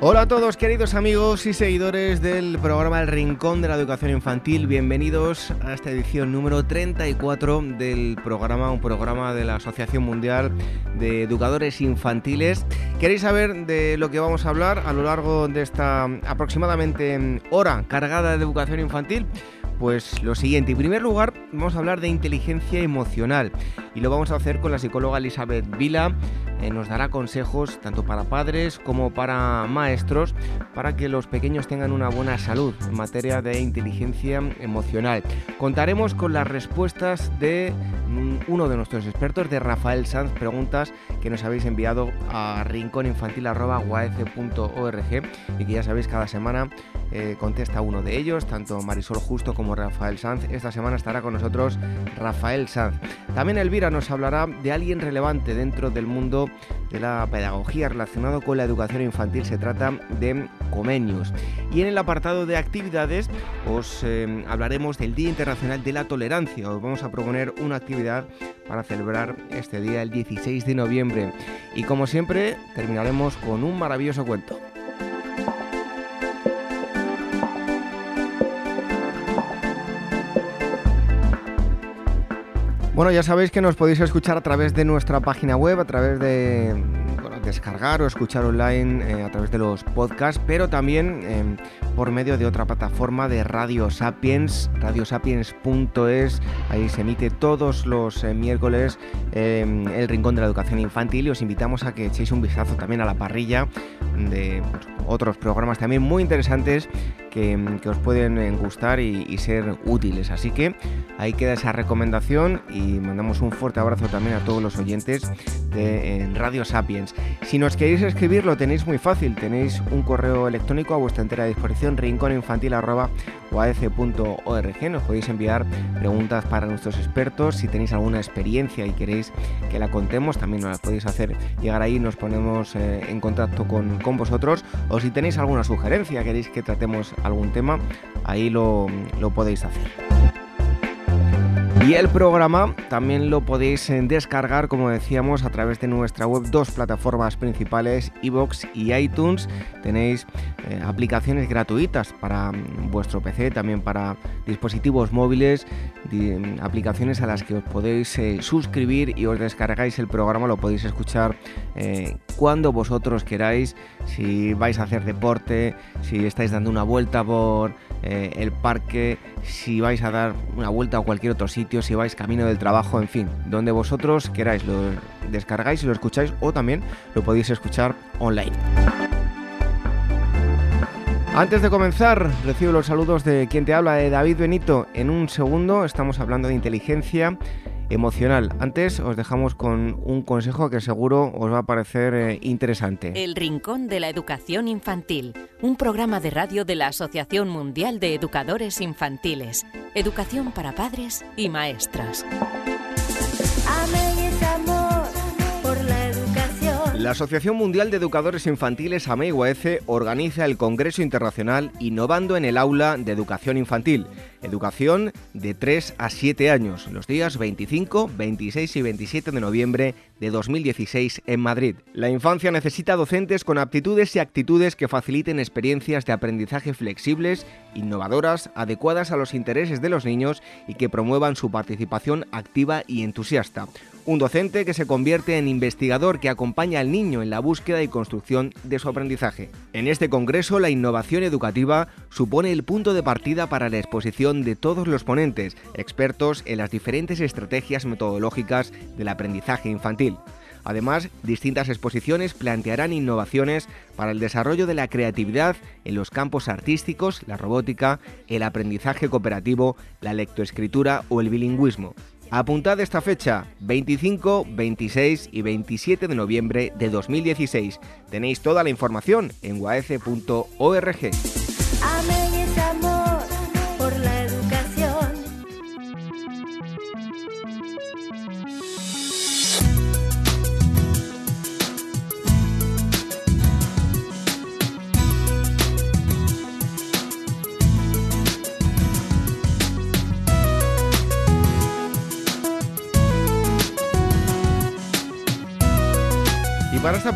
Hola a todos queridos amigos y seguidores del programa El Rincón de la Educación Infantil. Bienvenidos a esta edición número 34 del programa, un programa de la Asociación Mundial de Educadores Infantiles. ¿Queréis saber de lo que vamos a hablar a lo largo de esta aproximadamente hora cargada de educación infantil? Pues lo siguiente, en primer lugar vamos a hablar de inteligencia emocional y lo vamos a hacer con la psicóloga Elizabeth Vila. Eh, nos dará consejos tanto para padres como para maestros para que los pequeños tengan una buena salud en materia de inteligencia emocional. Contaremos con las respuestas de mm, uno de nuestros expertos, de Rafael Sanz, preguntas que nos habéis enviado a rincóninfantil.org y que ya sabéis cada semana eh, contesta uno de ellos, tanto Marisol Justo como Rafael Sanz. Esta semana estará con nosotros Rafael Sanz. También Elvira nos hablará de alguien relevante dentro del mundo de la pedagogía relacionado con la educación infantil. Se trata de Comenius. Y en el apartado de actividades os eh, hablaremos del Día Internacional de la Tolerancia. Os vamos a proponer una actividad para celebrar este día el 16 de noviembre. Y como siempre, terminaremos con un maravilloso cuento. Bueno, ya sabéis que nos podéis escuchar a través de nuestra página web, a través de descargar o escuchar online eh, a través de los podcasts, pero también em, por medio de otra plataforma de Radio Sapiens, radiosapiens.es. Ahí se emite todos los eh, miércoles em, el Rincón de la Educación Infantil y os invitamos a que echéis un vistazo también a la parrilla de pues, otros programas también muy interesantes que, os pueden eh, gustar y, ser útiles. Así que ahí queda esa recomendación y mandamos un fuerte abrazo también a todos los oyentes de Radio Sapiens. Si nos queréis escribir lo tenéis muy fácil, tenéis un correo electrónico a vuestra entera disposición, rinconinfantil.org, nos podéis enviar preguntas para nuestros expertos, si tenéis alguna experiencia y queréis que la contemos, también nos las podéis hacer llegar ahí, nos ponemos eh, en contacto con, con, vosotros, o si tenéis alguna sugerencia, queréis que tratemos algún tema, ahí lo, lo podéis hacer. Y el programa también lo podéis eh, descargar, como decíamos, a través de nuestra web, dos plataformas principales, iVoox y iTunes. Tenéis eh, aplicaciones gratuitas para mm, vuestro PC, también para dispositivos móviles, mm, aplicaciones a las que os podéis eh, suscribir y os descargáis el programa, lo podéis escuchar cuando vosotros queráis, si vais a hacer deporte, si estáis dando una vuelta por el parque, si vais a dar una vuelta a cualquier otro sitio, si vais camino del trabajo, en fin, donde vosotros queráis, lo descargáis y lo escucháis o también lo podéis escuchar online. Antes de comenzar, recibo los saludos de quien te habla, de David Benito. En un segundo estamos hablando de inteligencia emocional. Antes os dejamos con un consejo que seguro os va a parecer eh, interesante. El Rincón de la Educación Infantil, un programa de radio de la Asociación Mundial de Educadores Infantiles, Educación para Padres y Maestras. La Asociación Mundial de Educadores Infantiles AMEIUAECE organiza el Congreso Internacional Innovando en el Aula de Educación Infantil, educación de 3 a 7 años, los días 25, 26 y 27 de noviembre de 2016 en Madrid. La infancia necesita docentes con aptitudes y actitudes que faciliten experiencias de aprendizaje flexibles, innovadoras, adecuadas a los intereses de los niños y que promuevan su participación activa y entusiasta. Un docente que se convierte en investigador que acompaña al niño en la búsqueda y construcción de su aprendizaje. En este congreso, la innovación educativa supone el punto de partida para la exposición de todos los ponentes, expertos en las diferentes estrategias metodológicas del aprendizaje infantil. Además, distintas exposiciones plantearán innovaciones para el desarrollo de la creatividad en los campos artísticos, la robótica, el aprendizaje cooperativo, la lectoescritura o el bilingüismo. Apuntad esta fecha, 25, 26 y 27 de noviembre de 2016. Tenéis toda la información en waece.org.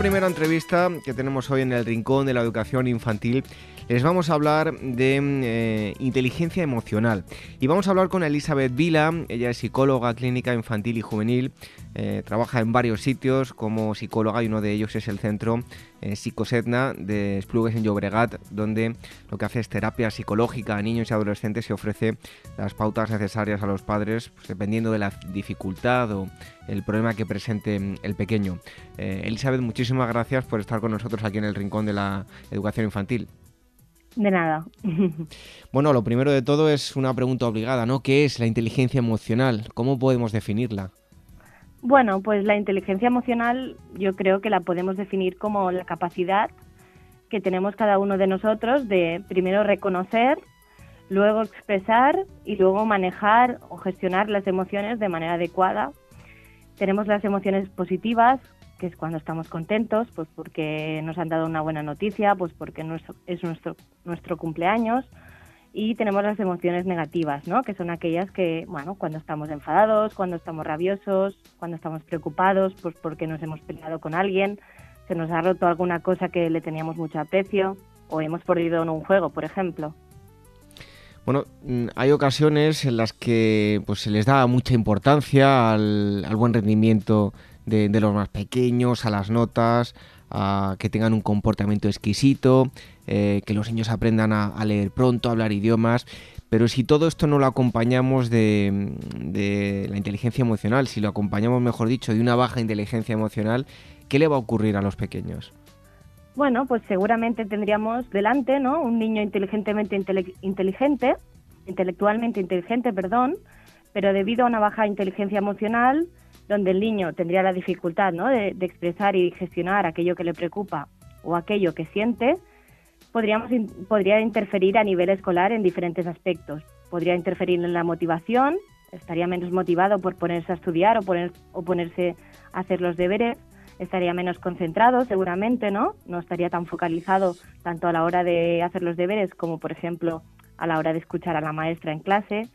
primera entrevista que tenemos hoy en el Rincón de la Educación Infantil, les vamos a hablar de eh, inteligencia emocional. Y vamos a hablar con Elizabeth Vila, ella es psicóloga clínica infantil y juvenil, eh, trabaja en varios sitios como psicóloga y uno de ellos es el centro eh, Psicosetna de Esplugues en Llobregat, donde lo que hace es terapia psicológica a niños y adolescentes y ofrece las pautas necesarias a los padres pues, dependiendo de la dificultad o el problema que presente mm, el pequeño. Elizabeth, muchísimas gracias por estar con nosotros aquí en el Rincón de la Educación Infantil. De nada. bueno, lo primero de todo es una pregunta obligada, ¿no? ¿Qué es la inteligencia emocional? ¿Cómo podemos definirla? Bueno, pues la inteligencia emocional yo creo que la podemos definir como la capacidad que tenemos cada uno de nosotros de primero reconocer, luego expresar y luego manejar o gestionar las emociones de manera adecuada. Tenemos las emociones positivas, que es cuando estamos contentos, pues porque nos han dado una buena noticia, pues porque es nuestro, nuestro cumpleaños. Y tenemos las emociones negativas, ¿no? Que son aquellas que, bueno, cuando estamos enfadados, cuando estamos rabiosos, cuando estamos preocupados, pues porque nos hemos peleado con alguien, se nos ha roto alguna cosa que le teníamos mucho aprecio o hemos perdido en un juego, por ejemplo. Bueno, mm, hay ocasiones en las que pues, se les da mucha importancia al, al buen rendimiento de, los más pequeños, a las notas, que tengan un comportamiento exquisito, eh, que los niños aprendan a, leer pronto, a hablar idiomas. Pero si todo esto no lo acompañamos de, de, la inteligencia emocional, si lo acompañamos, mejor dicho, de una baja inteligencia emocional, ¿qué le va a ocurrir a los pequeños? Bueno, pues seguramente tendríamos delante, ¿no? Un niño inteligentemente inteligente, intelectualmente inteligente, perdón, pero debido a una baja inteligencia emocional, donde el niño tendría la dificultad ¿no? de, expresar y gestionar aquello que le preocupa o aquello que siente, podríamos, podría interferir a nivel escolar en diferentes aspectos. Podría interferir en la motivación, estaría menos motivado por ponerse a estudiar o, poner, o ponerse a hacer los deberes, estaría menos concentrado seguramente, ¿no? No estaría tan focalizado tanto a la hora de hacer los deberes como, por ejemplo, a la hora de escuchar a la maestra en clase.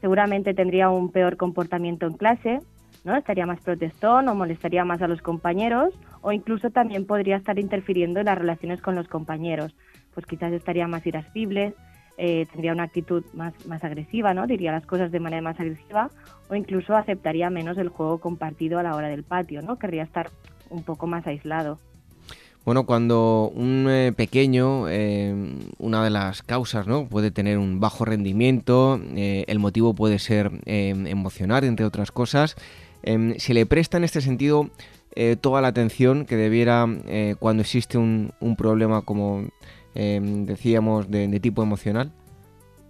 Seguramente tendría un peor comportamiento en clase, ¿no? Estaría más protestón o molestaría más a los compañeros o incluso también podría estar interfiriendo en las relaciones con los compañeros. Pues quizás estaría más irascible, eh, tendría una actitud más, más agresiva, ¿no? Diría las cosas de manera más agresiva o incluso aceptaría menos el juego compartido a la hora del patio, ¿no? Querría estar un poco más aislado. Bueno, cuando un eh, pequeño, eh, una de las causas, ¿no? Puede tener un bajo rendimiento, el motivo puede ser emocional, entre otras cosas. Em, se le presta en este sentido eh, toda la atención que debiera eh, cuando existe un, problema como em, decíamos de, tipo emocional?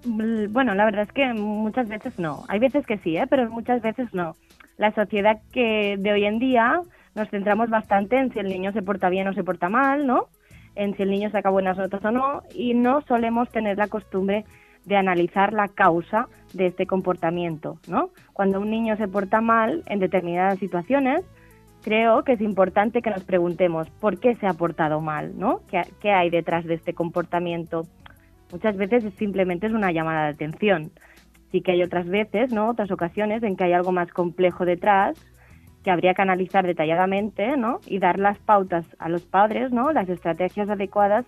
Mm, bueno, la verdad es que muchas veces no. Hay veces que sí, ¿eh? pero muchas veces no. La sociedad que de hoy en día nos centramos bastante en si el niño se porta bien o se porta mal, ¿no? En si el niño saca buenas notas o no, y no solemos tener la costumbre de analizar la causa de este comportamiento, ¿no? Cuando un niño se porta mal en determinadas situaciones, creo que es importante que nos preguntemos por qué se ha portado mal, ¿no? ¿Qué, hay detrás de este comportamiento? Muchas veces simplemente es una llamada de atención. Sí que hay otras veces, ¿no? Otras ocasiones en que hay algo más complejo detrás que habría que analizar detalladamente, ¿no? Y dar las pautas a los padres, ¿no? Las estrategias adecuadas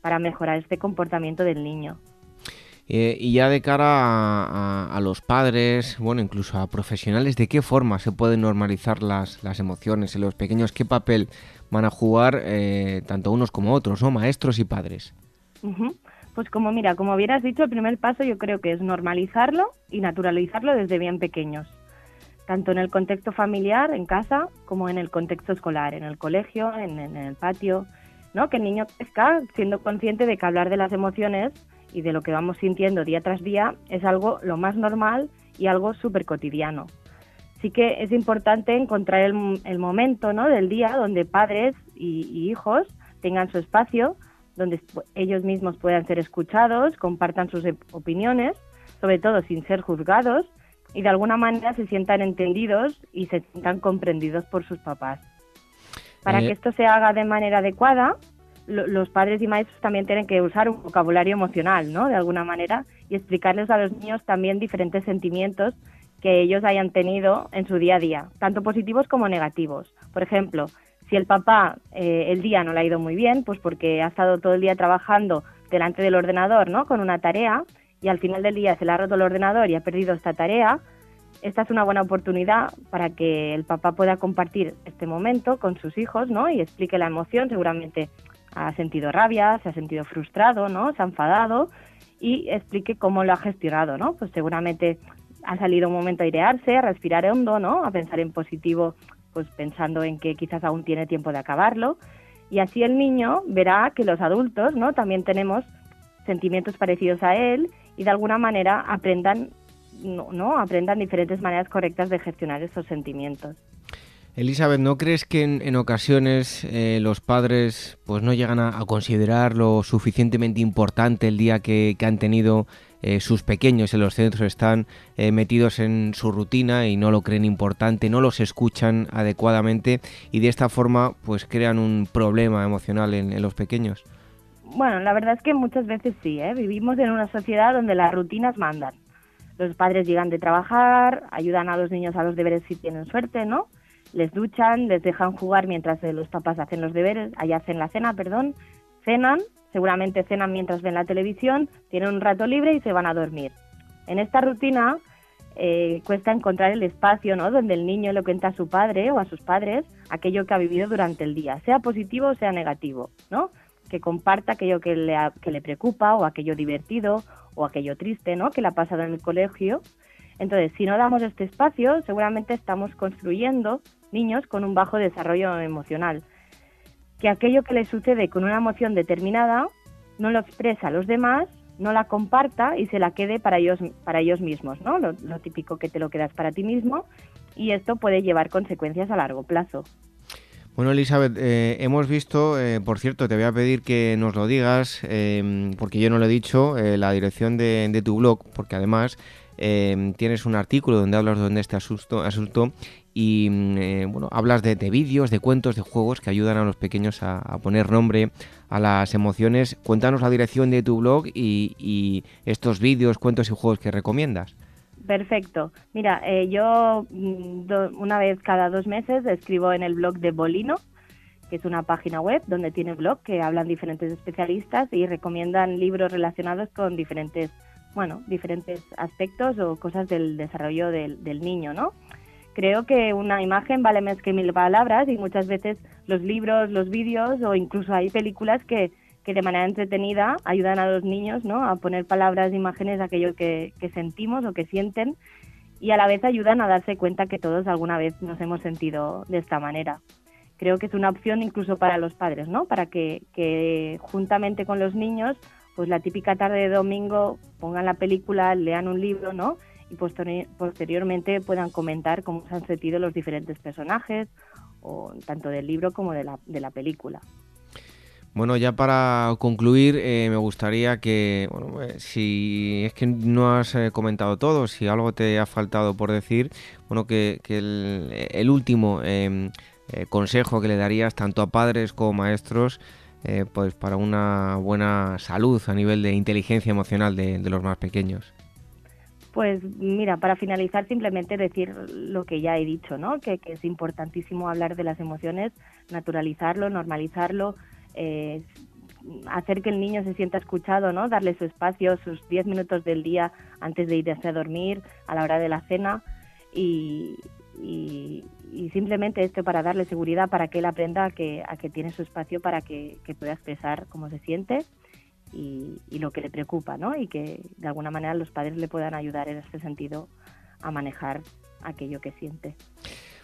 para mejorar este comportamiento del niño. Eh, y ya de cara a, los padres, bueno, incluso a profesionales, ¿de qué forma se pueden normalizar las, las emociones en los pequeños? ¿Qué papel van a jugar eh, tanto unos como otros, ¿no? maestros y padres? Pues como mira, como hubieras dicho, el primer paso yo creo que es normalizarlo y naturalizarlo desde bien pequeños, tanto en el contexto familiar, en casa, como en el contexto escolar, en el colegio, en, en el patio, ¿no? Que el niño crezca siendo consciente de que hablar de las emociones y de lo que vamos sintiendo día tras día es algo lo más normal y algo súper cotidiano. Sí que es importante encontrar el, momento ¿no? del día donde padres y, hijos tengan su espacio, donde ellos mismos puedan ser escuchados, compartan sus opiniones, sobre todo sin ser juzgados, y de alguna manera se sientan entendidos y se sientan comprendidos por sus papás. Para eh, que esto se haga de manera adecuada, los padres y maestros también tienen que usar un vocabulario emocional, ¿no? De alguna manera, y explicarles a los niños también diferentes sentimientos que ellos hayan tenido en su día a día, tanto positivos como negativos. Por ejemplo, Si el papá eh, el día no le ha ido muy bien, pues porque ha estado todo el día trabajando delante del ordenador, ¿no? Con una tarea y al final del día se le ha roto el ordenador y ha perdido esta tarea, esta es una buena oportunidad para que el papá pueda compartir este momento con sus hijos, ¿no? Y explique la emoción, seguramente ha sentido rabia, se ha sentido frustrado, ¿no? Se ha enfadado y explique cómo lo ha gestionado, ¿no? Pues seguramente ha salido un momento a airearse, a respirar hondo, ¿no? A pensar en positivo, pues pensando en que quizás aún tiene tiempo de acabarlo. Y así el niño verá que los adultos, ¿no? También tenemos sentimientos parecidos a él y de alguna manera aprendan, ¿no? aprendan diferentes maneras correctas de gestionar esos sentimientos. Elizabeth, ¿no crees que en, ocasiones eh, los padres pues no llegan a, considerar lo suficientemente importante el día que, han tenido eh, sus pequeños en los centros? Están eh, metidos en su rutina y no lo creen importante, no los escuchan adecuadamente y de esta forma pues crean un problema emocional en los pequeños. Bueno, la verdad es que muchas veces sí, vivimos en una sociedad donde las rutinas mandan. Los padres llegan de trabajar, ayudan a los niños a los deberes si tienen suerte, ¿no? Les duchan, les dejan jugar mientras los papás hacen los deberes, allá hacen la cena, perdón, cenan, seguramente cenan mientras ven la televisión, tienen un rato libre y se van a dormir. En esta rutina eh, cuesta encontrar el espacio, ¿no? Donde el niño le cuenta a su padre o a sus padres aquello que ha vivido durante el día, sea positivo o sea negativo, ¿no? que comparta aquello que le, preocupa o aquello divertido o aquello triste, ¿no? Que le ha pasado en el colegio. Entonces, si no damos este espacio, seguramente estamos construyendo niños con un bajo desarrollo emocional. Que aquello que le sucede con una emoción determinada no lo expresa a los demás, no la comparta y se la quede para ellos, para ellos mismos, ¿no? Lo, típico que te lo quedas para ti mismo y esto puede llevar consecuencias a largo plazo. Bueno, Elizabeth, eh, hemos visto, eh, por cierto, te voy a pedir que nos lo digas, eh, porque yo no lo he dicho, la dirección de, tu blog, porque además tienes un artículo donde hablas de este asunto, asunto y mm, bueno, hablas de, vídeos, de cuentos, de juegos que ayudan a los pequeños a, poner nombre a las emociones. Cuéntanos la dirección de tu blog y estos vídeos, cuentos y juegos que recomiendas. Perfecto. Mira, eh, yo mm, una vez cada dos meses escribo en el blog de Bolino, que es una página web donde tiene blog que hablan diferentes especialistas y recomiendan libros relacionados con diferentes, bueno, diferentes aspectos o cosas del desarrollo del, del niño, ¿no? Creo que una imagen vale más que mil palabras y muchas veces los libros, los vídeos o incluso hay películas que que de manera entretenida ayudan a los niños ¿no? a poner palabras, imágenes, aquello que, sentimos o que sienten y a la vez ayudan a darse cuenta que todos alguna vez nos hemos sentido de esta manera. Creo que es una opción incluso para los padres, ¿no? Para que, juntamente con los niños, pues la típica tarde de domingo pongan la película, lean un libro, ¿no? Y posteriormente puedan comentar cómo se han sentido los diferentes personajes, o tanto del libro como de la, de la película. Bueno, ya para concluir, eh, me gustaría que, bueno, eh, si es que no has eh, comentado todo, si algo te ha faltado por decir, bueno, que, el, último em, consejo que le darías tanto a padres como maestros, pues para una buena salud a nivel de inteligencia emocional de, los más pequeños. Pues mira, para finalizar simplemente decir lo que ya he dicho, ¿no? Que, que es importantísimo hablar de las emociones, naturalizarlo, normalizarlo, eh, hacer que el niño se sienta escuchado, ¿no? Darle su espacio, sus 10 minutos del día antes de irse a dormir, a la hora de la cena y, simplemente esto para darle seguridad, para que él aprenda a que, a que tiene su espacio para que, pueda expresar cómo se siente y, lo que le preocupa, ¿no? Y que de alguna manera los padres le puedan ayudar en este sentido a manejar aquello que siente.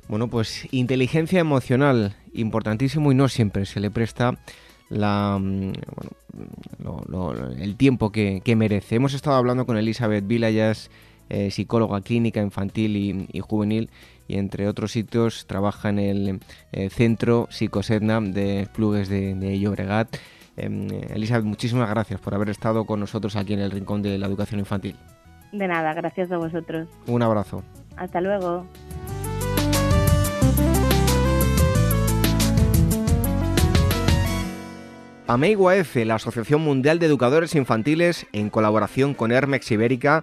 Bueno, pues inteligencia emocional, importantísimo y no siempre se le presta la, mm, el tiempo que, merece. Hemos estado hablando con Elizabeth Vilayas, eh, psicóloga clínica infantil y, juvenil, y entre otros sitios trabaja en el eh, Centro Psicosedna de Plugues de, de Llobregat. Em, Elizabeth, muchísimas gracias por haber estado con nosotros aquí en el Rincón de la Educación Infantil. De nada, gracias a vosotros. Un abrazo. Hasta luego. Ameigo la Asociación Mundial de Educadores Infantiles, en colaboración con Hermex Ibérica,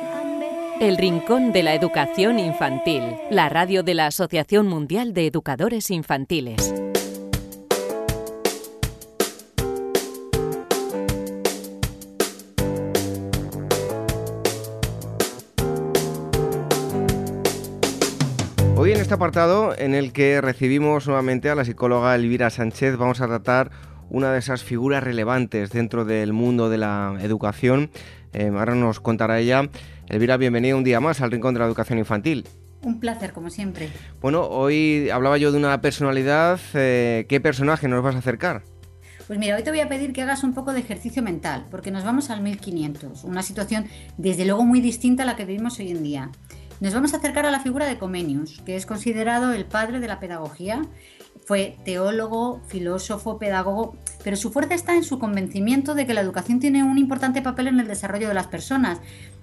El Rincón de la Educación Infantil, la radio de la Asociación Mundial de Educadores Infantiles. Hoy en este apartado en el que recibimos nuevamente a la psicóloga Elvira Sánchez vamos a tratar una de esas figuras relevantes dentro del mundo de la educación. Eh, ahora nos contará ella Elvira, bienvenida un día más al Rincón de la Educación Infantil. Un placer, como siempre. Bueno, hoy hablaba yo de una personalidad. Eh, ¿Qué personaje nos vas a acercar? Pues mira, hoy te voy a pedir que hagas un poco de ejercicio mental, porque nos vamos al 1500, una situación desde luego muy distinta a la que vivimos hoy en día. Nos vamos a acercar a la figura de Comenius, que es considerado el padre de la pedagogía fue teólogo, filósofo, pedagogo, pero su fuerza está en su convencimiento de que la educación tiene un importante papel en el desarrollo de las personas,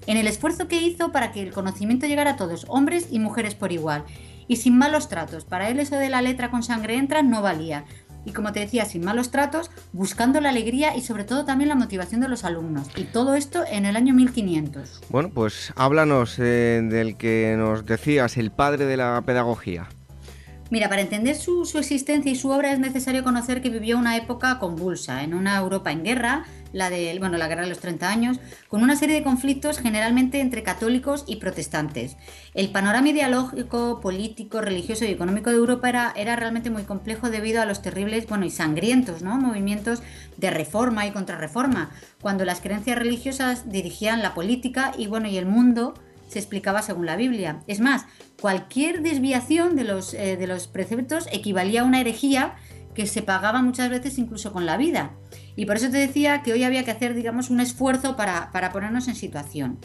en el esfuerzo que hizo para que el conocimiento llegara a todos, hombres y mujeres por igual, y sin malos tratos. Para él eso de la letra con sangre entra no valía. Y como te decía, sin malos tratos, buscando la alegría y sobre todo también la motivación de los alumnos. Y todo esto en el año 1500. Bueno, pues háblanos eh, del que nos decías, el padre de la pedagogía. Mira, para entender su, existencia y su obra es necesario conocer que vivió una época convulsa, en una Europa en guerra, la de, bueno, la guerra de los 30 años, con una serie de conflictos generalmente entre católicos y protestantes. El panorama ideológico, político, religioso y económico de Europa era, era realmente muy complejo debido a los terribles, bueno, y sangrientos, ¿no? movimientos de reforma y contrarreforma, cuando las creencias religiosas dirigían la política y bueno, y el mundo se explicaba según la Biblia. Es más, cualquier desviación de los, eh, de los preceptos equivalía a una herejía que se pagaba muchas veces incluso con la vida. Y por eso te decía que hoy había que hacer, digamos, un esfuerzo para, ponernos en situación.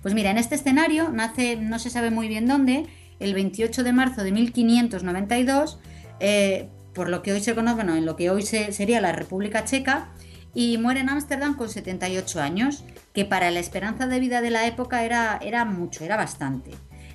Pues mira, en este escenario nace, no se sabe muy bien dónde, el 28 de marzo de 1592, eh, por lo que hoy se conoce, bueno, en lo que hoy sería la República Checa, y muere en Ámsterdam con 78 años, que para la esperanza de vida de la época era, era mucho, era bastante.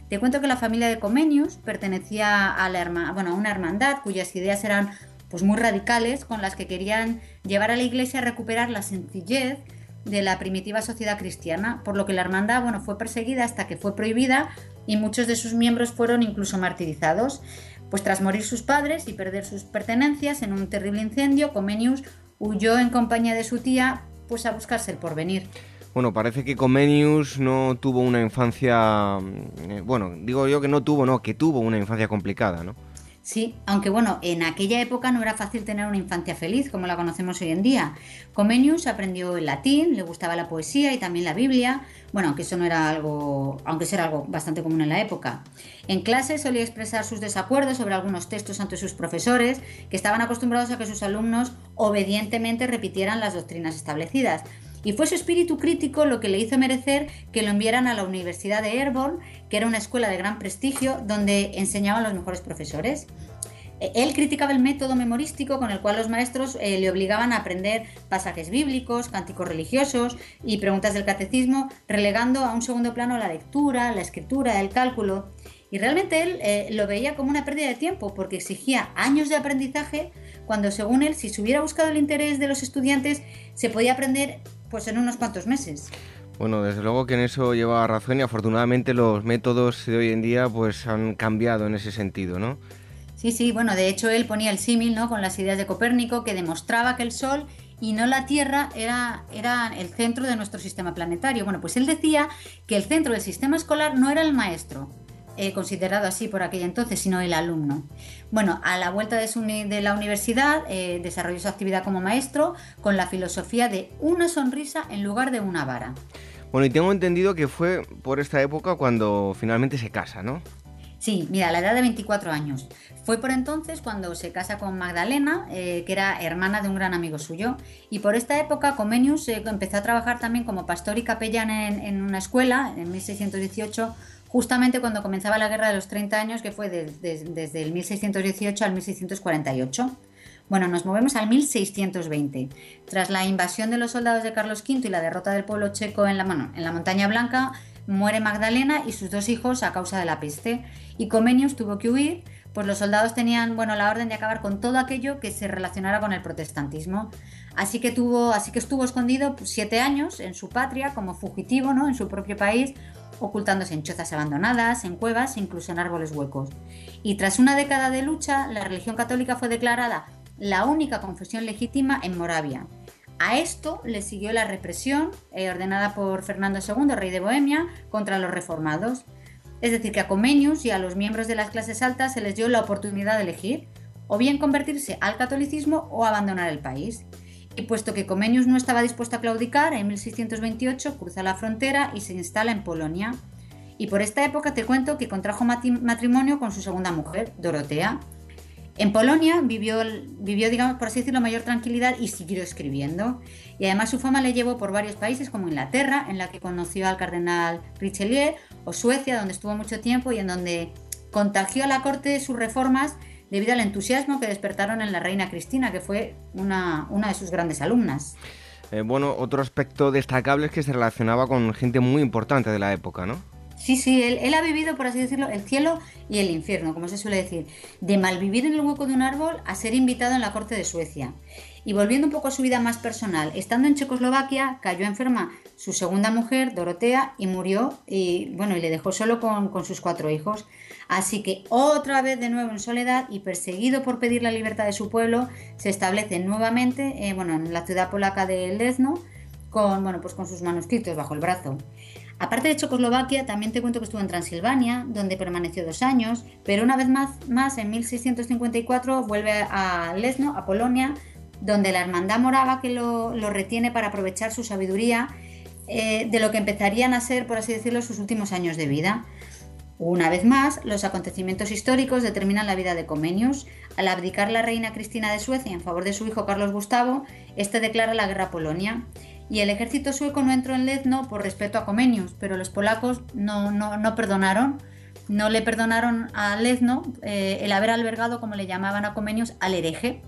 Te cuento que la familia de Comenius pertenecía a, la bueno, a una hermandad cuyas ideas eran pues, muy radicales, con las que querían llevar a la iglesia a recuperar la sencillez de la primitiva sociedad cristiana, por lo que la hermandad bueno, fue perseguida hasta que fue prohibida y muchos de sus miembros fueron incluso martirizados. Pues tras morir sus padres y perder sus pertenencias en un terrible incendio, Comenius huyó en compañía de su tía pues a buscarse el porvenir. Bueno, parece que Comenius no tuvo una infancia, mm, eh, bueno, digo yo que no tuvo, no, que tuvo una infancia complicada, ¿no? Sí, aunque bueno, en aquella época no era fácil tener una infancia feliz como la conocemos hoy en día. Comenius aprendió el latín, le gustaba la poesía y también la Biblia, bueno, aunque eso no era algo, aunque era algo bastante común en la época. En clase solía expresar sus desacuerdos sobre algunos textos ante sus profesores, que estaban acostumbrados a que sus alumnos obedientemente repitieran las doctrinas establecidas. Y fue su espíritu crítico lo que le hizo merecer que lo enviaran a la Universidad de Airborne, que era una escuela de gran prestigio donde enseñaban los mejores profesores. E, él criticaba el método memorístico con el cual los maestros eh, le obligaban a aprender pasajes bíblicos, cánticos religiosos y preguntas del catecismo, relegando a un segundo plano la lectura, la escritura, el cálculo. Y realmente él eh, lo veía como una pérdida de tiempo porque exigía años de aprendizaje cuando según él, si se hubiera buscado el interés de los estudiantes, se podía aprender pues en unos cuantos meses. Bueno, desde luego que en eso lleva razón y afortunadamente los métodos de hoy en día pues han cambiado en ese sentido, ¿no? Sí, sí, bueno, de hecho él ponía el símil, ¿no? Con las ideas de Copérnico que demostraba que el Sol y no la Tierra era, era el centro de nuestro sistema planetario. Bueno, pues él decía que el centro del sistema escolar no era el maestro, eh, considerado así por aquella entonces, sino el alumno. Bueno, a la vuelta de, su, de la universidad eh, desarrolló su actividad como maestro con la filosofía de una sonrisa en lugar de una vara. Bueno, y tengo entendido que fue por esta época cuando finalmente se casa, ¿no? Sí, mira, a la edad de 24 años. Fue por entonces cuando se casa con Magdalena, eh, que era hermana de un gran amigo suyo. Y por esta época Comenius eh, empezó a trabajar también como pastor y capellán en, una escuela, en 1618, justamente cuando comenzaba la Guerra de los 30 años, que fue desde el 1618 al 1648. Bueno, nos movemos al 1620. Tras la invasión de los soldados de Carlos V y la derrota del pueblo checo en la, en la Montaña Blanca, muere Magdalena y sus dos hijos a causa de la peste. Y Comenius tuvo que huir pues los soldados tenían bueno, la orden de acabar con todo aquello que se relacionara con el protestantismo. Así que, tuvo, así que estuvo escondido siete años en su patria como fugitivo ¿no? en su propio país, ocultándose en chozas abandonadas, en cuevas, incluso en árboles huecos. Y tras una década de lucha, la religión católica fue declarada la única confesión legítima en Moravia. A esto le siguió la represión eh, ordenada por Fernando II, rey de Bohemia, contra los reformados. Es decir, que a Comenius y a los miembros de las clases altas se les dio la oportunidad de elegir o bien convertirse al catolicismo o abandonar el país. Y puesto que Comenius no estaba dispuesto a claudicar, en 1628 cruza la frontera y se instala en Polonia. Y por esta época te cuento que contrajo matrimonio con su segunda mujer, Dorotea. En Polonia vivió, vivió, digamos, por así decirlo, mayor tranquilidad y siguió escribiendo. Y además su fama le llevó por varios países como Inglaterra, en la que conoció al cardenal Richelieu, o Suecia, donde estuvo mucho tiempo y en donde contagió a la corte sus reformas debido al entusiasmo que despertaron en la reina Cristina, que fue una, una de sus grandes alumnas. Eh, bueno, otro aspecto destacable es que se relacionaba con gente muy importante de la época, ¿no? Sí, sí, él, ha vivido, por así decirlo, el cielo y el infierno, como se suele decir, de malvivir en el hueco de un árbol a ser invitado en la corte de Suecia. Y volviendo un poco a su vida más personal, estando en Checoslovaquia, cayó enferma su segunda mujer, Dorotea, y murió, y bueno, y le dejó solo con, sus cuatro hijos. Así que otra vez de nuevo en soledad y perseguido por pedir la libertad de su pueblo, se establece nuevamente eh, bueno, en la ciudad polaca de Lezno, con, bueno, pues con sus manuscritos bajo el brazo. Aparte de Checoslovaquia, también te cuento que estuvo en Transilvania, donde permaneció dos años, pero una vez más, más en 1654 vuelve a Lesno, a Polonia, donde la hermandad morava que lo, retiene para aprovechar su sabiduría eh, de lo que empezarían a ser, por así decirlo, sus últimos años de vida. Una vez más, los acontecimientos históricos determinan la vida de Comenius. Al abdicar la reina Cristina de Suecia en favor de su hijo Carlos Gustavo, este declara la guerra a Polonia y el ejército sueco no entró en Lezno por respeto a Comenius, pero los polacos no, no, perdonaron, no le perdonaron a Lezno eh, el haber albergado, como le llamaban a Comenius, al hereje.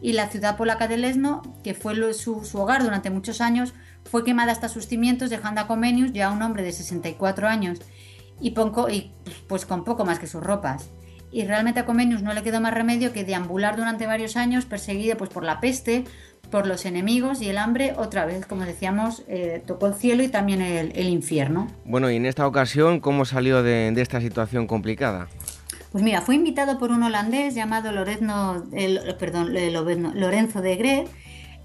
Y la ciudad polaca de Lezno, que fue su, hogar durante muchos años, fue quemada hasta sus cimientos, dejando a Comenius, ya un hombre de 64 años, y, y pues con poco más que sus ropas y realmente a Comenius no le quedó más remedio que deambular durante varios años perseguido pues, por la peste, por los enemigos y el hambre, otra vez, como decíamos, eh, tocó el cielo y también el, infierno. Bueno, y en esta ocasión, ¿cómo salió de, esta situación complicada? Pues mira, fue invitado por un holandés llamado Lorenzo, perdón, Lorenzo de Gret,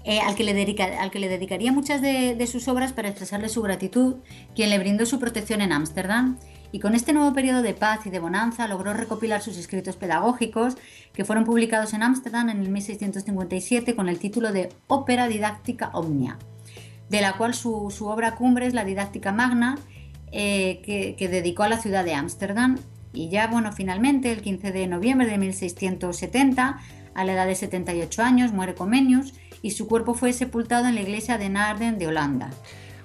eh, al, que le dedica, al que le dedicaría muchas de, de, sus obras para expresarle su gratitud, quien le brindó su protección en Ámsterdam y con este nuevo periodo de paz y de bonanza logró recopilar sus escritos pedagógicos que fueron publicados en Ámsterdam en el 1657 con el título de Ópera Didáctica Omnia, de la cual su, obra cumbre es la Didáctica Magna eh, que, que, dedicó a la ciudad de Ámsterdam. Y ya, bueno, finalmente, el 15 de noviembre de 1670, a la edad de 78 años, muere Comenius y su cuerpo fue sepultado en la iglesia de Naarden de Holanda.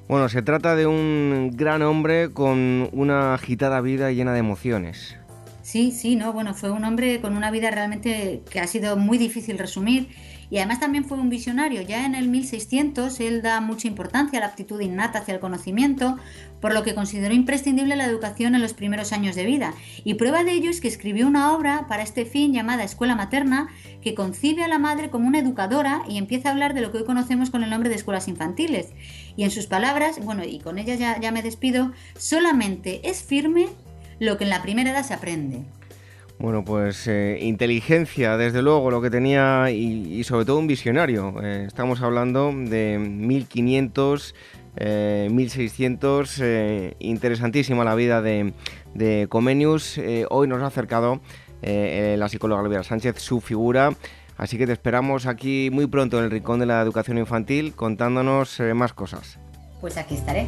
Bueno, se trata de un gran hombre con una agitada vida llena de emociones. Sí, sí, no, bueno, fue un hombre con una vida realmente que ha sido muy difícil resumir y además también fue un visionario. Ya en el 1600 él da mucha importancia a la aptitud innata hacia el conocimiento, por lo que consideró imprescindible la educación en los primeros años de vida. Y prueba de ello es que escribió una obra para este fin llamada Escuela Materna, que concibe a la madre como una educadora y empieza a hablar de lo que hoy conocemos con el nombre de escuelas infantiles. Y en sus palabras, bueno, y con ellas ya, ya me despido, solamente es firme lo que en la primera edad se aprende. Bueno, pues eh, inteligencia, desde luego, lo que tenía y, sobre todo un visionario. Eh, estamos hablando de 1500, 1600, eh, interesantísima la vida de, de Comenius. hoy nos ha acercado la psicóloga Olivia Sánchez su figura. Así que te esperamos aquí muy pronto en el Rincón de la Educación Infantil contándonos más cosas. Pues aquí estaré.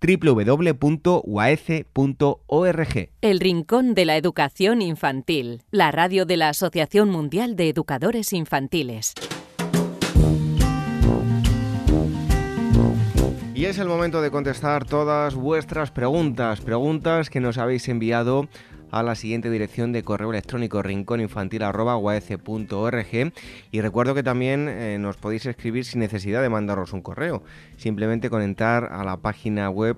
www.uaece.org. El Rincón de la Educación Infantil, la radio de la Asociación Mundial de Educadores Infantiles. Y es el momento de contestar todas vuestras preguntas, preguntas que nos habéis enviado a la siguiente dirección de correo electrónico rincóninfantil.org y recuerdo que también eh, nos podéis escribir sin necesidad de mandaros un correo, simplemente con entrar a la página web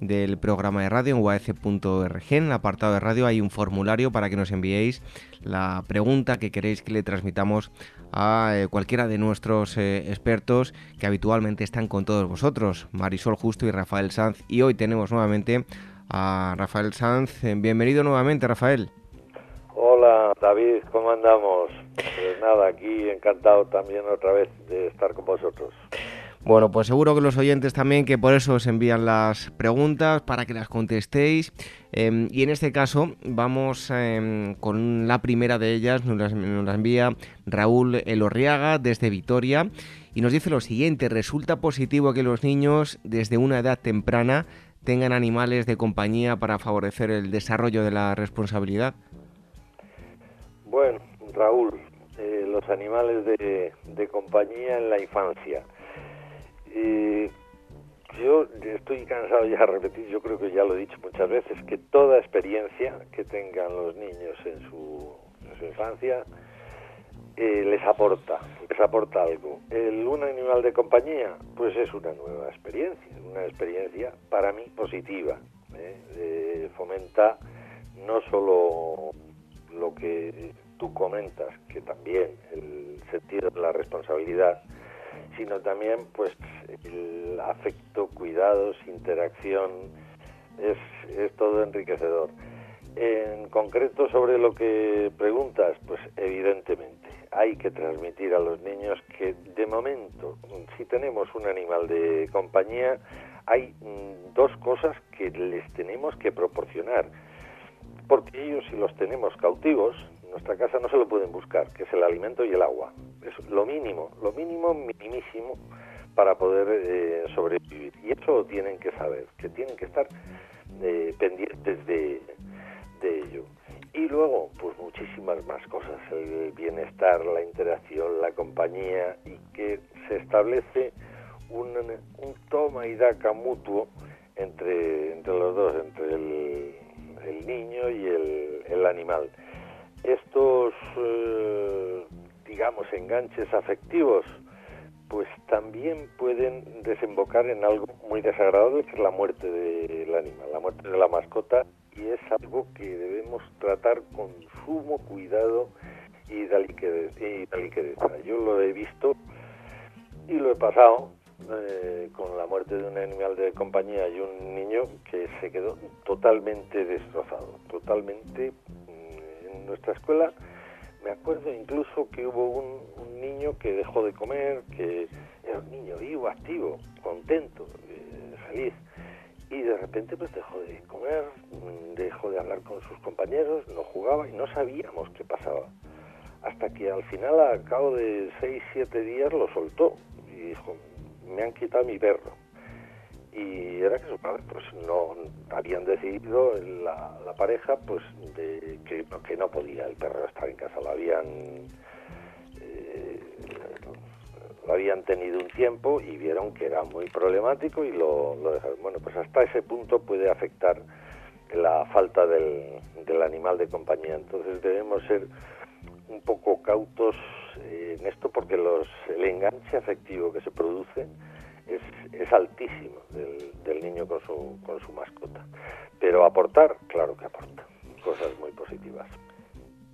del programa de radio en uac.org. En el apartado de radio hay un formulario para que nos enviéis la pregunta que queréis que le transmitamos a eh, cualquiera de nuestros eh, expertos que habitualmente están con todos vosotros, Marisol Justo y Rafael Sanz. Y hoy tenemos nuevamente a Rafael Sanz. Eh, bienvenido nuevamente, Rafael. Hola, David, ¿cómo andamos? Pues nada, aquí encantado también otra vez de estar con vosotros. Bueno, pues seguro que los oyentes también, que por eso os envían las preguntas para que las contestéis. Em, y en este caso vamos em, con la primera de ellas, nos las, envía Raúl Elorriaga desde Vitoria y nos dice lo siguiente, resulta positivo que los niños desde una edad temprana tengan animales de compañía para favorecer el desarrollo de la responsabilidad. Bueno, Raúl, eh, los animales de, de compañía en la infancia. Eh, yo estoy cansado ya de repetir, yo creo que ya lo he dicho muchas veces, que toda experiencia que tengan los niños en su, infancia les aporta, les aporta algo. El un animal de compañía, pues es una nueva experiencia, una experiencia para mí positiva. ¿eh? fomenta no solo lo que tú comentas, que también el sentido de la responsabilidad, sino también pues el afecto, cuidados, interacción, es todo enriquecedor. En concreto sobre lo que preguntas, pues evidentemente hay que transmitir a los niños que de momento, si tenemos un animal de compañía, hay mm, dos cosas que les tenemos que proporcionar, porque ellos si los tenemos cautivos, nuestra casa no se lo pueden buscar, que es el alimento y el agua. Es lo mínimo, lo mínimo, minimísimo para poder eh, sobrevivir. Y eso tienen que saber, que tienen que estar eh, pendientes de ello. Y luego, pues muchísimas más cosas, el bienestar, la interacción, la compañía y que se establece un, un toma y daca mutuo entre, entre los dos, entre el, el niño y el, animal. Estos, eh, digamos, enganches afectivos, pues también pueden desembocar en algo muy desagradable, que es la muerte del animal, la muerte de la mascota, y es algo que debemos tratar con sumo cuidado y delicadeza. Yo lo he visto y lo he pasado eh, con la muerte de un animal de compañía y un niño que se quedó totalmente destrozado, totalmente nuestra escuela me acuerdo incluso que hubo un, niño que dejó de comer, que era un niño vivo, activo, contento, eh, feliz, y de repente pues dejó de comer, mm, dejó de hablar con sus compañeros, no jugaba y no sabíamos qué pasaba. Hasta que al final, al cabo de seis, siete días, lo soltó y dijo, me han quitado mi perro y era que su padre pues no habían decidido la, la pareja pues de que, que, no podía el perro estar en casa lo habían habían tenido un tiempo y vieron que era muy problemático y lo, lo dejaron bueno pues hasta ese punto puede afectar la falta del, del animal de compañía entonces debemos ser un poco cautos eh, en esto porque los el enganche afectivo que se produce es, altísimo del, niño con su, con su mascota. Pero aportar, claro que aporta, cosas muy positivas.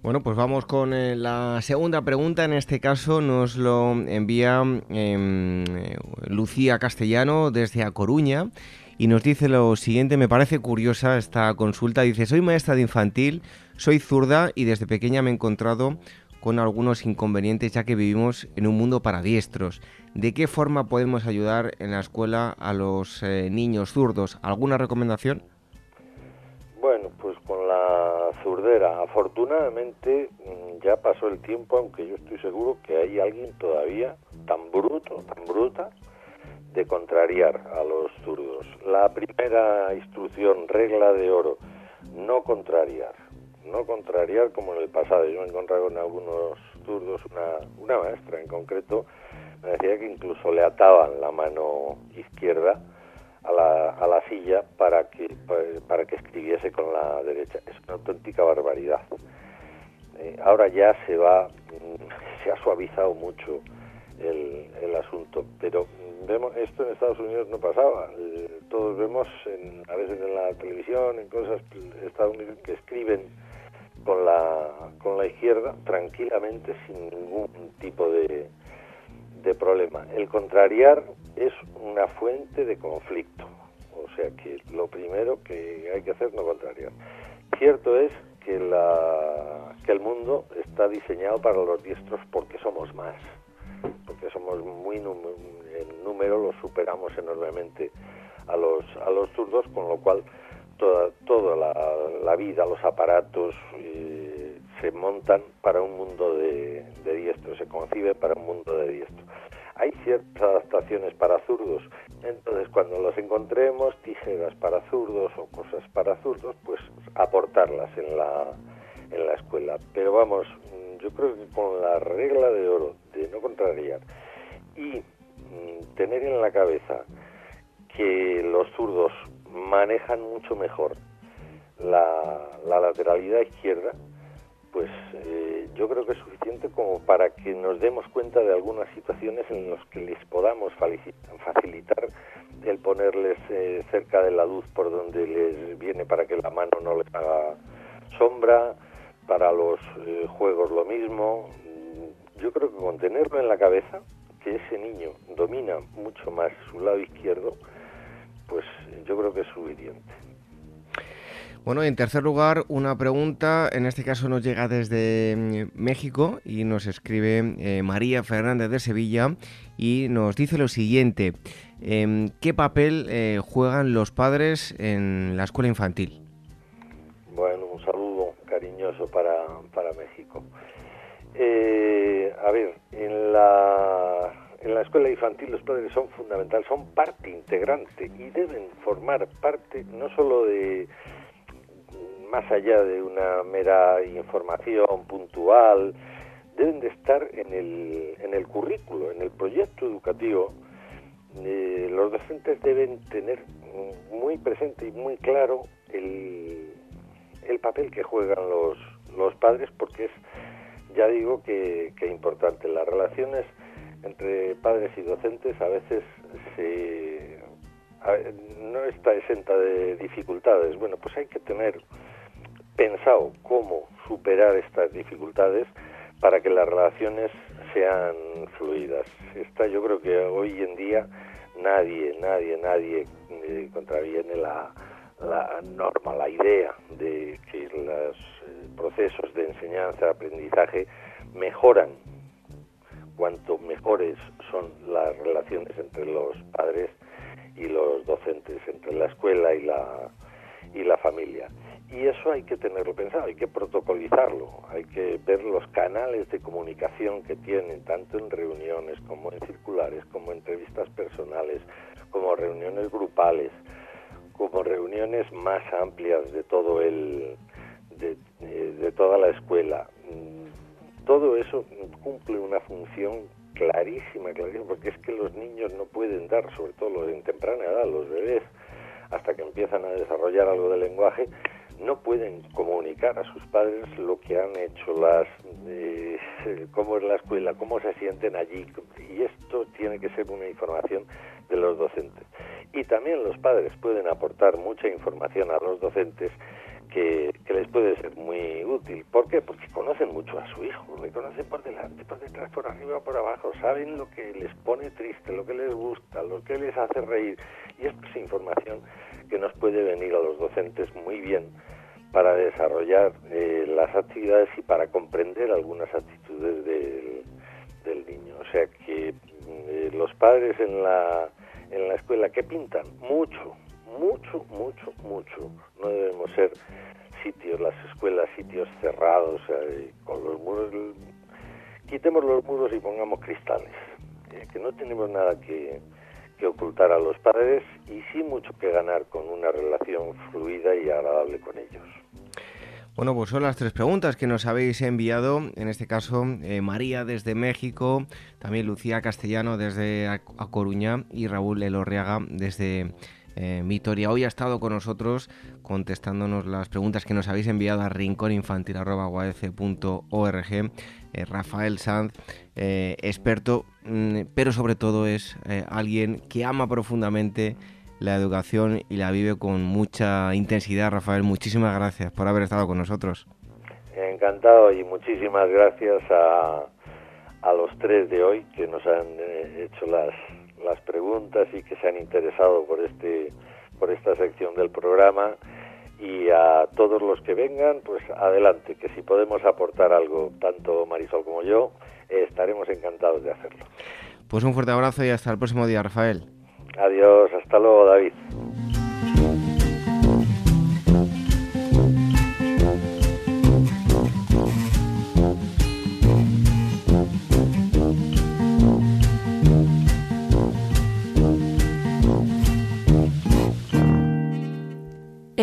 Bueno, pues vamos con eh, la segunda pregunta. En este caso nos lo envía em, Lucía Castellano desde A Coruña y nos dice lo siguiente. Me parece curiosa esta consulta. Dice, soy maestra de infantil Soy zurda y desde pequeña me he encontrado con algunos inconvenientes ya que vivimos en un mundo para diestros. ¿De qué forma podemos ayudar en la escuela a los eh, niños zurdos? ¿Alguna recomendación? Bueno, pues zurdera, afortunadamente mm, ya pasó el tiempo, aunque yo estoy seguro que hay alguien todavía tan bruto, tan bruta, de contrariar a los zurdos. La primera instrucción, regla de oro, no contrariar no contrariar como en el pasado. Yo me he encontrado con algunos zurdos, una, una maestra en concreto, me decía que incluso le ataban la mano izquierda a la, a la silla para que, para, que escribiese con la derecha. Es una auténtica barbaridad. Eh, ahora ya se va, mm, se ha suavizado mucho el, el asunto, pero vemos esto en Estados Unidos no pasaba. Eh, todos vemos a veces en la televisión, en cosas estadounidenses que escriben con la, con la izquierda tranquilamente sin ningún tipo de, de problema. El contrariar es una fuente de conflicto, o sea que lo primero que hay que hacer no contrariar. Cierto es que, la, que el mundo está diseñado para los diestros porque somos más, porque somos muy en número, los superamos enormemente a los, a los zurdos, con lo cual toda, toda la, vida, los aparatos eh, se montan para un mundo de, de diestro, se concibe para un mundo de diestro. Hay ciertas adaptaciones para zurdos, entonces cuando los encontremos, tijeras para zurdos o cosas para zurdos, pues aportarlas en la, en la escuela. Pero vamos, yo creo que con la regla de oro de no contrariar y mm, tener en la cabeza que los zurdos manejan mucho mejor la, lateralidad izquierda, pues eh, yo creo que es suficiente como para que nos demos cuenta de algunas situaciones en las que les podamos facilitar el ponerles eh, cerca de la luz por donde les viene para que la mano no les haga sombra, para los eh, juegos lo mismo. Yo creo que con tenerlo en la cabeza, que ese niño domina mucho más su lado izquierdo, pues yo creo que es suficiente. Bueno, en tercer lugar, una pregunta, en este caso nos llega desde mm, México y nos escribe eh, María Fernández de Sevilla y nos dice lo siguiente, em, ¿qué papel eh, juegan los padres en la escuela infantil? Bueno, un saludo cariñoso para, para México. Eh, a ver, en la en la escuela infantil los padres son fundamentales, son parte integrante y deben formar parte no solo de más allá de una mera información puntual, deben de estar en el, en el currículo, en el proyecto educativo. Eh, los docentes deben tener muy presente y muy claro el, el papel que juegan los, los padres porque es, ya digo, que, que importante. Las relaciones entre padres y docentes a veces no está exenta de dificultades. Bueno, pues hay que tener pensado cómo superar estas dificultades para que las relaciones sean fluidas. Esta yo creo que hoy en día nadie, nadie, nadie eh, contraviene la, la norma, la idea de que los eh, procesos de enseñanza, aprendizaje mejoran cuanto mejores son las relaciones entre los padres y los docentes, entre la escuela y la, y la familia. Y eso hay que tenerlo pensado, hay que protocolizarlo, hay que ver los canales de comunicación que tienen, tanto en reuniones como en circulares, como entrevistas personales, como reuniones grupales, como reuniones más amplias de todo el de, de toda la escuela. Todo eso cumple una función clarísima, clarísima, porque es que los niños no pueden dar, sobre todo los en temprana edad, los bebés, hasta que empiezan a desarrollar algo de lenguaje, no pueden comunicar a sus padres lo que han hecho, las, eh, cómo es la escuela, cómo se sienten allí. Y esto tiene que ser una información de los docentes. Y también los padres pueden aportar mucha información a los docentes que, les puede ser muy útil. ¿Por qué? Porque conocen mucho a su hijo, le conocen por delante, por detrás, por arriba, por abajo, saben lo que les pone triste, lo que les gusta, lo que les hace reír. Y esto es información que nos puede venir a los docentes muy bien para desarrollar eh, las actividades y para comprender algunas actitudes del, del niño. O sea que eh, los padres en la, en la escuela, ¿qué pintan? Mucho, mucho, mucho, mucho. No debemos ser sitios, las escuelas, sitios cerrados, con los muros. Quitemos los muros y pongamos cristales, eh, que no tenemos nada que, que ocultar a los padres y sí mucho que ganar con una relación fluida y agradable con ellos. Bueno, pues son las tres preguntas que nos habéis enviado. En este caso, eh, María desde México, también Lucía Castellano desde a, Coruña y Raúl Elorriaga desde eh, Vitoria. Hoy ha estado con nosotros contestándonos las preguntas que nos habéis enviado a rincóninfantil.org. Eh, Rafael Sanz, experto, mm, pero sobre todo es alguien que ama profundamente la educación y la vive con mucha intensidad. Rafael, muchísimas gracias por haber estado con nosotros. Encantado y muchísimas gracias a, a los tres de hoy que nos han eh, hecho las, las preguntas y que se han interesado por este por esta sección del programa y a todos los que vengan, pues adelante, que si podemos aportar algo, tanto Marisol como yo, estaremos encantados de hacerlo. Pues un fuerte abrazo y hasta el próximo día, Rafael. Adiós, hasta luego David.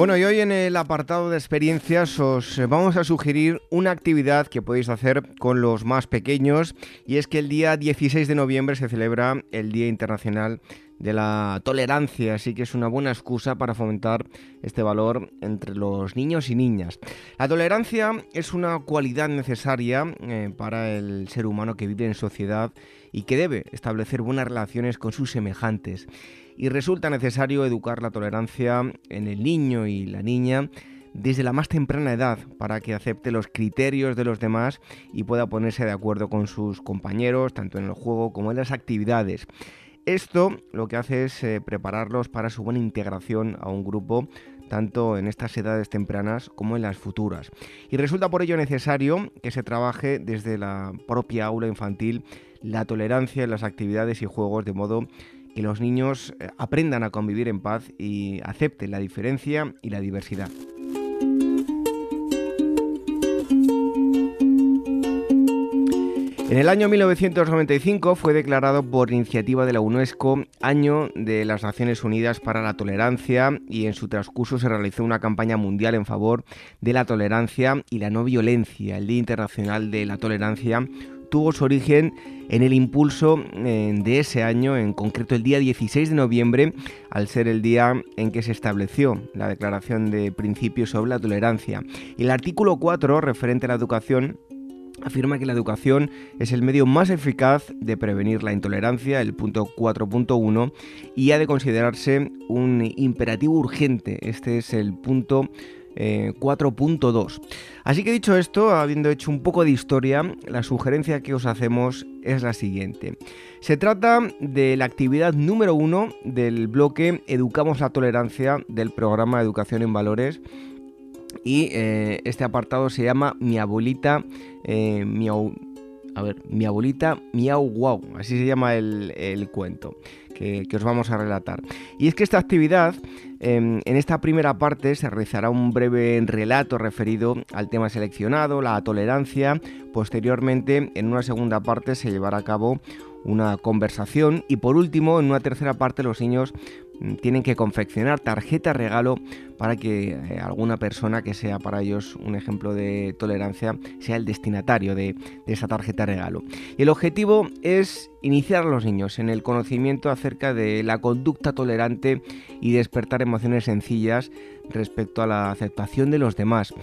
Bueno, y hoy en el apartado de experiencias os eh, vamos a sugerir una actividad que podéis hacer con los más pequeños y es que el día 16 de noviembre se celebra el Día Internacional de la Tolerancia, así que es una buena excusa para fomentar este valor entre los niños y niñas. La tolerancia es una cualidad necesaria eh, para el ser humano que vive en sociedad y que debe establecer buenas relaciones con sus semejantes y resulta necesario educar la tolerancia en el niño y la niña desde la más temprana edad para que acepte los criterios de los demás y pueda ponerse de acuerdo con sus compañeros, tanto en el juego como en las actividades. Esto lo que hace es eh, prepararlos para su buena integración a un grupo, tanto en estas edades tempranas como en las futuras. Y resulta por ello necesario que se trabaje desde la propia aula infantil la tolerancia en las actividades y juegos de modo que los niños eh, aprendan a convivir en paz y acepten la diferencia y la diversidad. En el año 1995 fue declarado por iniciativa de la UNESCO Año de las Naciones Unidas para la Tolerancia y en su transcurso se realizó una campaña mundial en favor de la tolerancia y la no violencia. El Día Internacional de la Tolerancia tuvo su origen en el impulso eh, de ese año, en concreto el día 16 de noviembre, al ser el día en que se estableció la Declaración de Principios sobre la Tolerancia. el artículo 4, referente a la educación, afirma que la educación es el medio más eficaz de prevenir la intolerancia, el punto 4.1, y ha de considerarse un imperativo urgente. Este es el punto 4.2. Eh, Así que dicho esto, habiendo hecho un poco de historia, la sugerencia que os hacemos es la siguiente. Se trata de la actividad número uno del bloque Educamos la Tolerancia del programa Educación en Valores. Y eh, este apartado se llama Mi abuelita eh, miau. A ver, mi abuelita miau wow. Así se llama el, cuento que, que os vamos a relatar. Y es que esta actividad Em, en esta primera parte se realizará un breve relato referido al tema seleccionado, la tolerancia. Posteriormente, en una segunda parte se llevará a cabo una conversación y por último, en una tercera parte, los niños tienen que confeccionar tarjeta regalo para que eh, alguna persona que sea para ellos un ejemplo de tolerancia sea el destinatario de, de esa tarjeta regalo. Y el objetivo es iniciar a los niños en el conocimiento acerca de la conducta tolerante y despertar emociones sencillas respecto a la aceptación de los demás.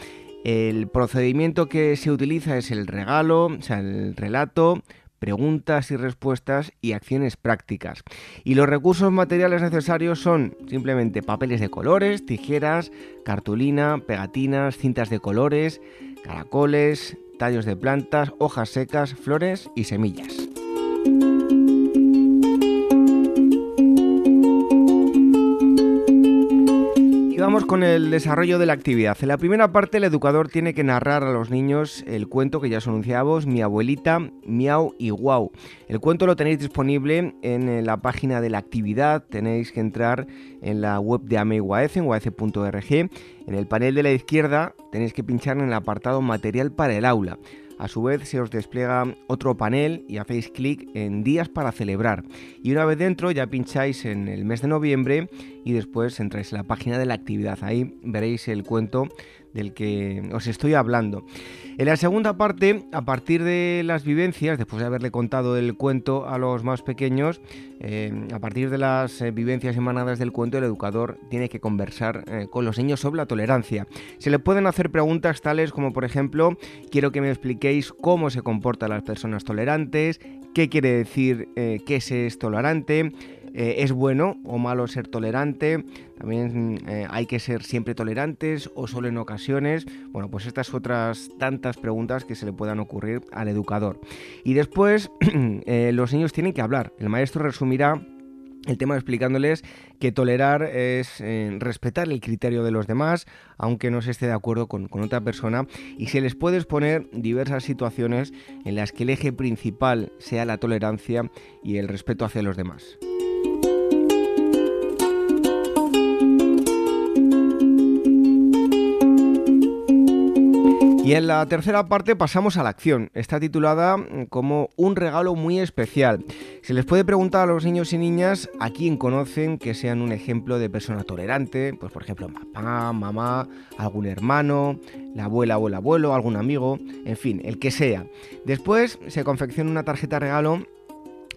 El procedimiento que se utiliza es el regalo, o sea, el relato, preguntas y respuestas y acciones prácticas. Y los recursos materiales necesarios son simplemente papeles de colores, tijeras, cartulina, pegatinas, cintas de colores, caracoles, tallos de plantas, hojas secas, flores y semillas. Vamos con el desarrollo de la actividad. En la primera parte, el educador tiene que narrar a los niños el cuento que ya os anunciábamos, Mi abuelita, Miau y Guau. El cuento lo tenéis disponible en la página de la actividad. Tenéis que entrar en la web de AMEIWAEC, en waece.org. En el panel de la izquierda tenéis que pinchar en el apartado Material para el aula. A su vez se os despliega otro panel y hacéis clic en días para celebrar. Y una vez dentro ya pincháis en el mes de noviembre y después entráis en la página de la actividad. Ahí veréis el cuento del que os estoy hablando. En la segunda parte, a partir de las vivencias, después de haberle contado el cuento a los más pequeños, eh, a partir de las eh, vivencias emanadas del cuento, el educador tiene que conversar eh, con los niños sobre la tolerancia. Se le pueden hacer preguntas tales como, por ejemplo, quiero que me expliquéis cómo se comportan las personas tolerantes, qué quiere decir que se es tolerante, eh, ¿Es bueno o malo ser tolerante? También eh, hay que ser siempre tolerantes o solo en ocasiones. Bueno, pues estas otras tantas preguntas que se le puedan ocurrir al educador. Y después eh, los niños tienen que hablar. El maestro resumirá el tema explicándoles que tolerar es respetar el criterio de los demás, aunque no se esté de acuerdo con, con, otra persona, y se les puede exponer diversas situaciones en las que el eje principal sea la tolerancia y el respeto hacia los demás. Y en la tercera parte pasamos a la acción. Está titulada mm, como Un regalo muy especial. Se les puede preguntar a los niños y niñas a quién conocen que sean un ejemplo de persona tolerante, pues por ejemplo papá, mamá, algún hermano, la abuela o el abuelo, algún amigo, en fin, el que sea. Después se confecciona una tarjeta regalo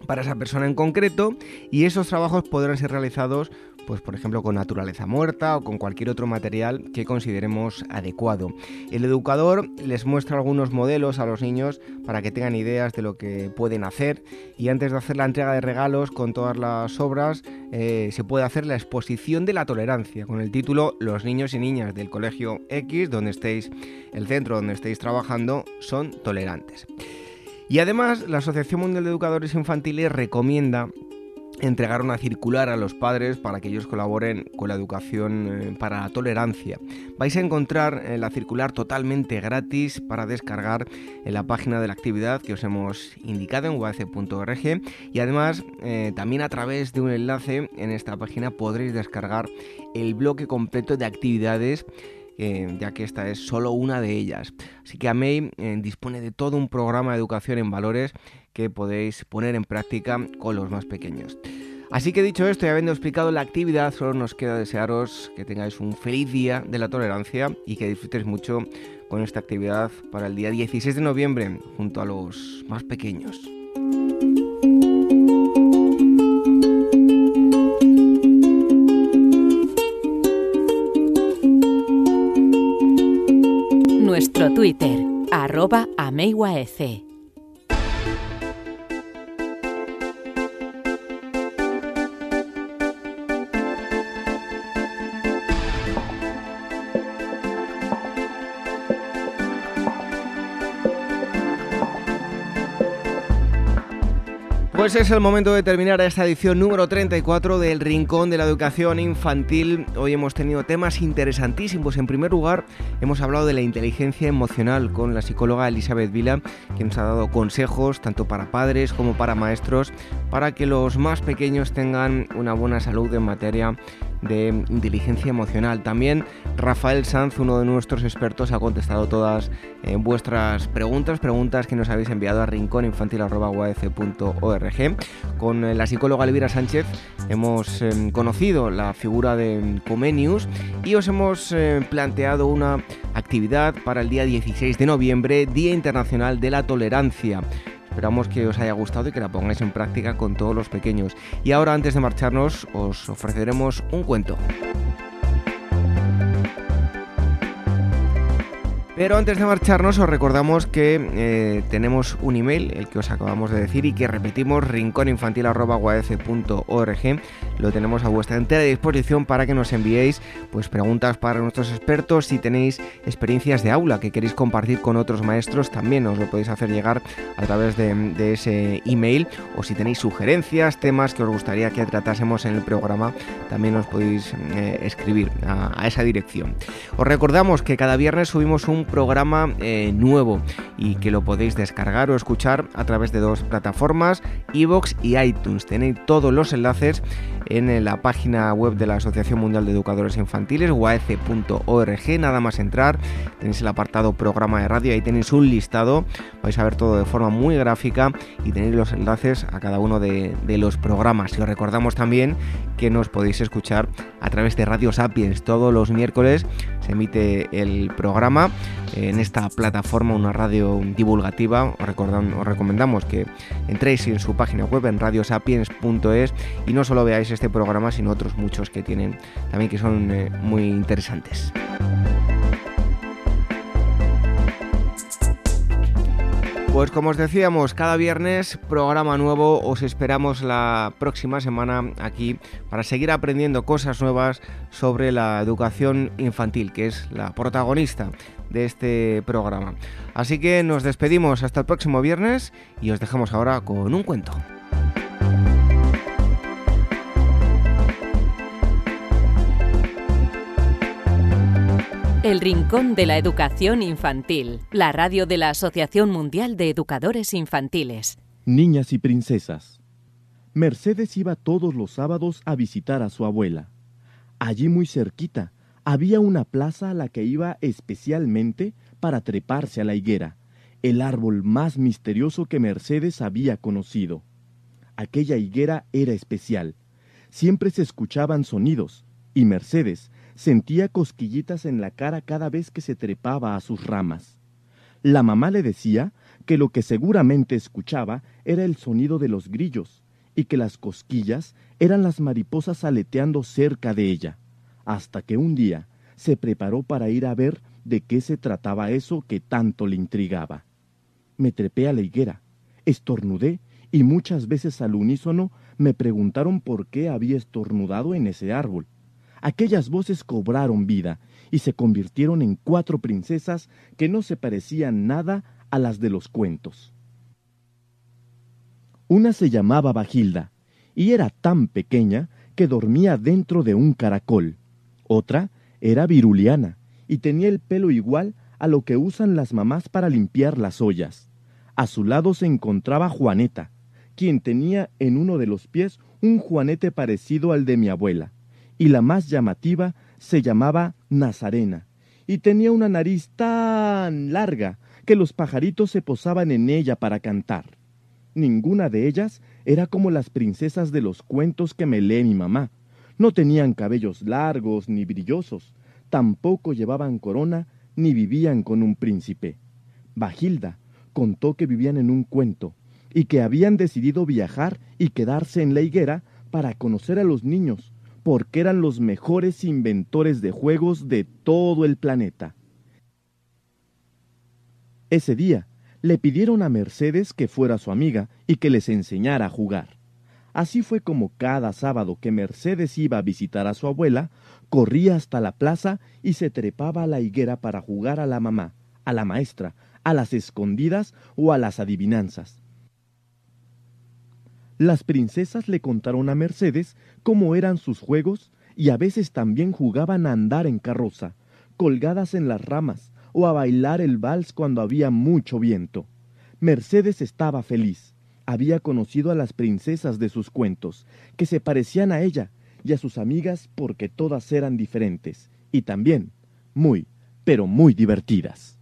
para esa persona en concreto y esos trabajos podrán ser realizados pues por ejemplo con naturaleza muerta o con cualquier otro material que consideremos adecuado. El educador les muestra algunos modelos a los niños para que tengan ideas de lo que pueden hacer y antes de hacer la entrega de regalos con todas las obras eh, se puede hacer la exposición de la tolerancia con el título Los niños y niñas del colegio X donde estéis, el centro donde estéis trabajando son tolerantes. Y además, la Asociación Mundial de Educadores Infantiles recomienda entregar una circular a los padres para que ellos colaboren con la educación eh, para la tolerancia. Vais a encontrar eh, la circular totalmente gratis para descargar en la página de la actividad que os hemos indicado en uac.org y además eh, también a través de un enlace en esta página podréis descargar el bloque completo de actividades ya que esta es solo una de ellas. Así que AMEI dispone de todo un programa de educación en valores que podéis poner en práctica con los más pequeños. Así que dicho esto y habiendo explicado la actividad, solo nos queda desearos que tengáis un feliz día de la tolerancia y que disfrutéis mucho con esta actividad para el día 16 de noviembre junto a los más pequeños. Twitter, arroba Pues es el momento de terminar esta edición número 34 del Rincón de la Educación Infantil. Hoy hemos tenido temas interesantísimos. En primer lugar, hemos hablado de la inteligencia emocional con la psicóloga Elizabeth Vila, que nos ha dado consejos tanto para padres como para maestros para que los más pequeños tengan una buena salud en materia de inteligencia emocional. También Rafael Sanz, uno de nuestros expertos, ha contestado todas eh, vuestras preguntas, preguntas que nos habéis enviado a rincóninfantil.org. Con eh, la psicóloga Elvira Sánchez hemos em, conocido la figura de Comenius y os hemos eh, planteado una actividad para el día 16 de noviembre, Día Internacional de la Tolerancia. Esperamos que os haya gustado y que la pongáis en práctica con todos los pequeños. Y ahora antes de marcharnos os ofreceremos un cuento. Pero antes de marcharnos os recordamos que eh, tenemos un email, el que os acabamos de decir y que repetimos, rincóninfantil.org. Lo tenemos a vuestra entera disposición para que nos enviéis pues, preguntas para nuestros expertos. Si tenéis experiencias de aula que queréis compartir con otros maestros, también os lo podéis hacer llegar a través de, ese email. O si tenéis sugerencias, temas que os gustaría que tratásemos en el programa, también os podéis eh, escribir a esa dirección. Os recordamos que cada viernes subimos un programa eh, nuevo y que lo podéis descargar o escuchar a través de dos plataformas, iVoox y iTunes. Tenéis todos los enlaces en la página web de la Asociación Mundial de Educadores Infantiles, uac.org, nada más entrar, tenéis el apartado programa de radio, ahí tenéis un listado, vais a ver todo de forma muy gráfica y tenéis los enlaces a cada uno de, de los programas. Y os recordamos también que nos podéis escuchar a través de Radio Sapiens. Todos los miércoles, se emite el programa en esta plataforma, una radio divulgativa. Os, os recomendamos que entréis en su página web en radiosapiens.es y no solo veáis este programa, sino otros muchos que tienen también que son eh, muy interesantes. Pues como os decíamos, cada viernes programa nuevo, os esperamos la próxima semana aquí para seguir aprendiendo cosas nuevas sobre la educación infantil, que es la protagonista de este programa. Así que nos despedimos hasta el próximo viernes y os dejamos ahora con un cuento. El Rincón de la Educación Infantil, la radio de la Asociación Mundial de Educadores Infantiles. Niñas y princesas. Mercedes iba todos los sábados a visitar a su abuela. Allí muy cerquita había una plaza a la que iba especialmente para treparse a la higuera, el árbol más misterioso que Mercedes había conocido. Aquella higuera era especial. Siempre se escuchaban sonidos, y Mercedes sentía cosquillitas en la cara cada vez que se trepaba a sus ramas. La mamá le decía que lo que seguramente escuchaba era el sonido de los grillos y que las cosquillas eran las mariposas aleteando cerca de ella, hasta que un día se preparó para ir a ver de qué se trataba eso que tanto le intrigaba. Me trepé a la higuera, estornudé y muchas veces al unísono me preguntaron por qué había estornudado en ese árbol aquellas voces cobraron vida y se convirtieron en cuatro princesas que no se parecían nada a las de los cuentos. Una se llamaba Bagilda y era tan pequeña que dormía dentro de un caracol. Otra era Viruliana y tenía el pelo igual a lo que usan las mamás para limpiar las ollas. A su lado se encontraba Juaneta, quien tenía en uno de los pies un juanete parecido al de mi abuela y la más llamativa se llamaba Nazarena, y tenía una nariz tan larga que los pajaritos se posaban en ella para cantar. Ninguna de ellas era como las princesas de los cuentos que me lee mi mamá. No tenían cabellos largos ni brillosos, tampoco llevaban corona ni vivían con un príncipe. Bagilda contó que vivían en un cuento y que habían decidido viajar y quedarse en la higuera para conocer a los niños, porque eran los mejores inventores de juegos de todo el planeta. Ese día le pidieron a Mercedes que fuera su amiga y que les enseñara a jugar. Así fue como cada sábado que Mercedes iba a visitar a su abuela, corría hasta la plaza y se trepaba a la higuera para jugar a la mamá, a la maestra, a las escondidas o a las adivinanzas. Las princesas le contaron a Mercedes cómo eran sus juegos y a veces también jugaban a andar en carroza, colgadas en las ramas, o a bailar el vals cuando había mucho viento. Mercedes estaba feliz. Había conocido a las princesas de sus cuentos, que se parecían a ella y a sus amigas porque todas eran diferentes, y también muy, pero muy divertidas.